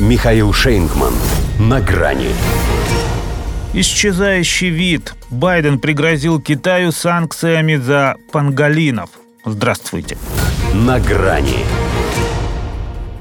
Михаил Шейнгман. На грани. Исчезающий вид. Байден пригрозил Китаю санкциями за панголинов. Здравствуйте. На грани.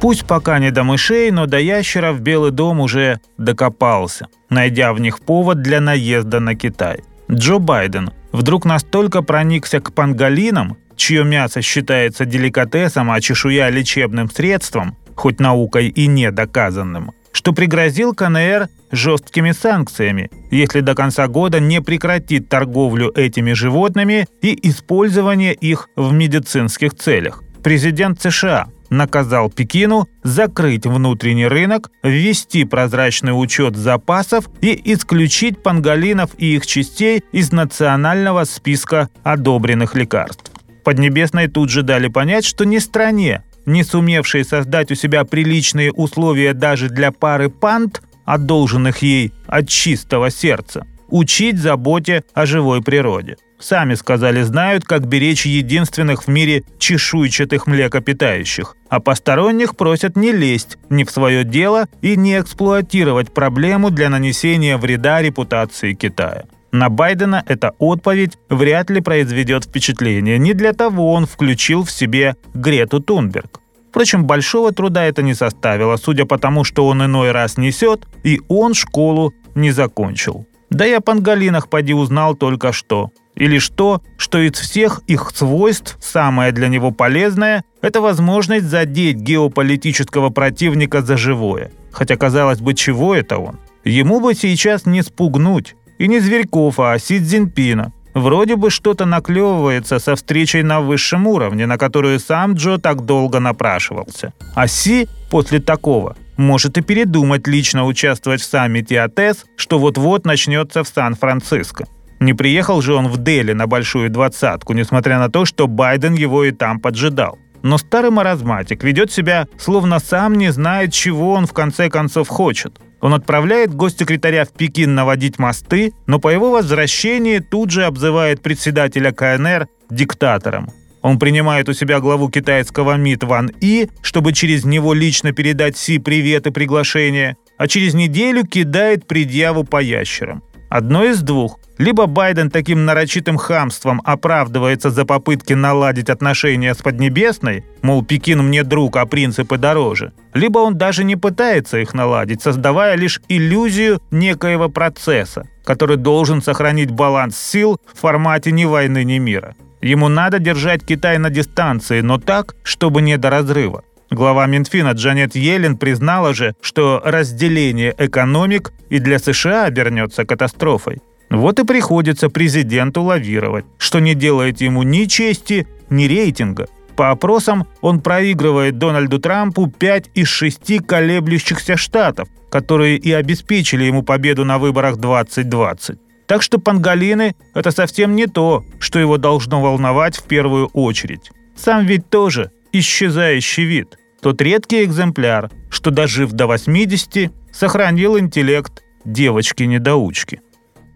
Пусть пока не до мышей, но до ящеров Белый дом уже докопался, найдя в них повод для наезда на Китай. Джо Байден вдруг настолько проникся к панголинам, чье мясо считается деликатесом, а чешуя лечебным средством, хоть наукой и не доказанным, что пригрозил КНР жесткими санкциями, если до конца года не прекратит торговлю этими животными и использование их в медицинских целях. Президент США наказал Пекину закрыть внутренний рынок, ввести прозрачный учет запасов и исключить панголинов и их частей из национального списка одобренных лекарств. Поднебесной тут же дали понять, что не стране, не сумевшей создать у себя приличные условия даже для пары панд, одолженных ей от чистого сердца, учить заботе о живой природе. Сами сказали, знают, как беречь единственных в мире чешуйчатых млекопитающих, а посторонних просят не лезть ни в свое дело и не эксплуатировать проблему для нанесения вреда репутации Китая. На Байдена эта отповедь вряд ли произведет впечатление. Не для того он включил в себе Грету Тунберг. Впрочем, большого труда это не составило, судя по тому, что он иной раз несет, и он школу не закончил. Да я о панголинах поди узнал только что. И лишь то, что из всех их свойств самое для него полезное – это возможность задеть геополитического противника за живое. Хотя, казалось бы, чего это он? Ему бы сейчас не спугнуть. И не Зверьков, а Си Цзиньпина. Вроде бы что-то наклевывается со встречей на высшем уровне, на которую сам Джо так долго напрашивался. А Си после такого может и передумать лично участвовать в саммите АТЭС, что вот-вот начнется в Сан-Франциско. Не приехал же он в Дели на большую двадцатку, несмотря на то, что Байден его и там поджидал. Но старый маразматик ведет себя, словно сам не знает, чего он в конце концов хочет. Он отправляет госсекретаря в Пекин наводить мосты, но по его возвращении тут же обзывает председателя КНР диктатором. Он принимает у себя главу китайского МИД Ван И, чтобы через него лично передать Си привет и приглашение, а через неделю кидает предъяву по ящерам. Одно из двух. Либо Байден таким нарочитым хамством оправдывается за попытки наладить отношения с Поднебесной, мол, Пекин мне друг, а принципы дороже, либо он даже не пытается их наладить, создавая лишь иллюзию некоего процесса, который должен сохранить баланс сил в формате ни войны, ни мира. Ему надо держать Китай на дистанции, но так, чтобы не до разрыва. Глава Минфина Джанет Йеллен признала же, что разделение экономик и для США обернется катастрофой. Вот и приходится президенту лавировать, что не делает ему ни чести, ни рейтинга. По опросам он проигрывает Дональду Трампу 5 из 6 колеблющихся штатов, которые и обеспечили ему победу на выборах 2020. Так что панголины – это совсем не то, что его должно волновать в первую очередь. Сам ведь тоже исчезающий вид – тот редкий экземпляр, что, дожив до 80, сохранил интеллект девочки-недоучки.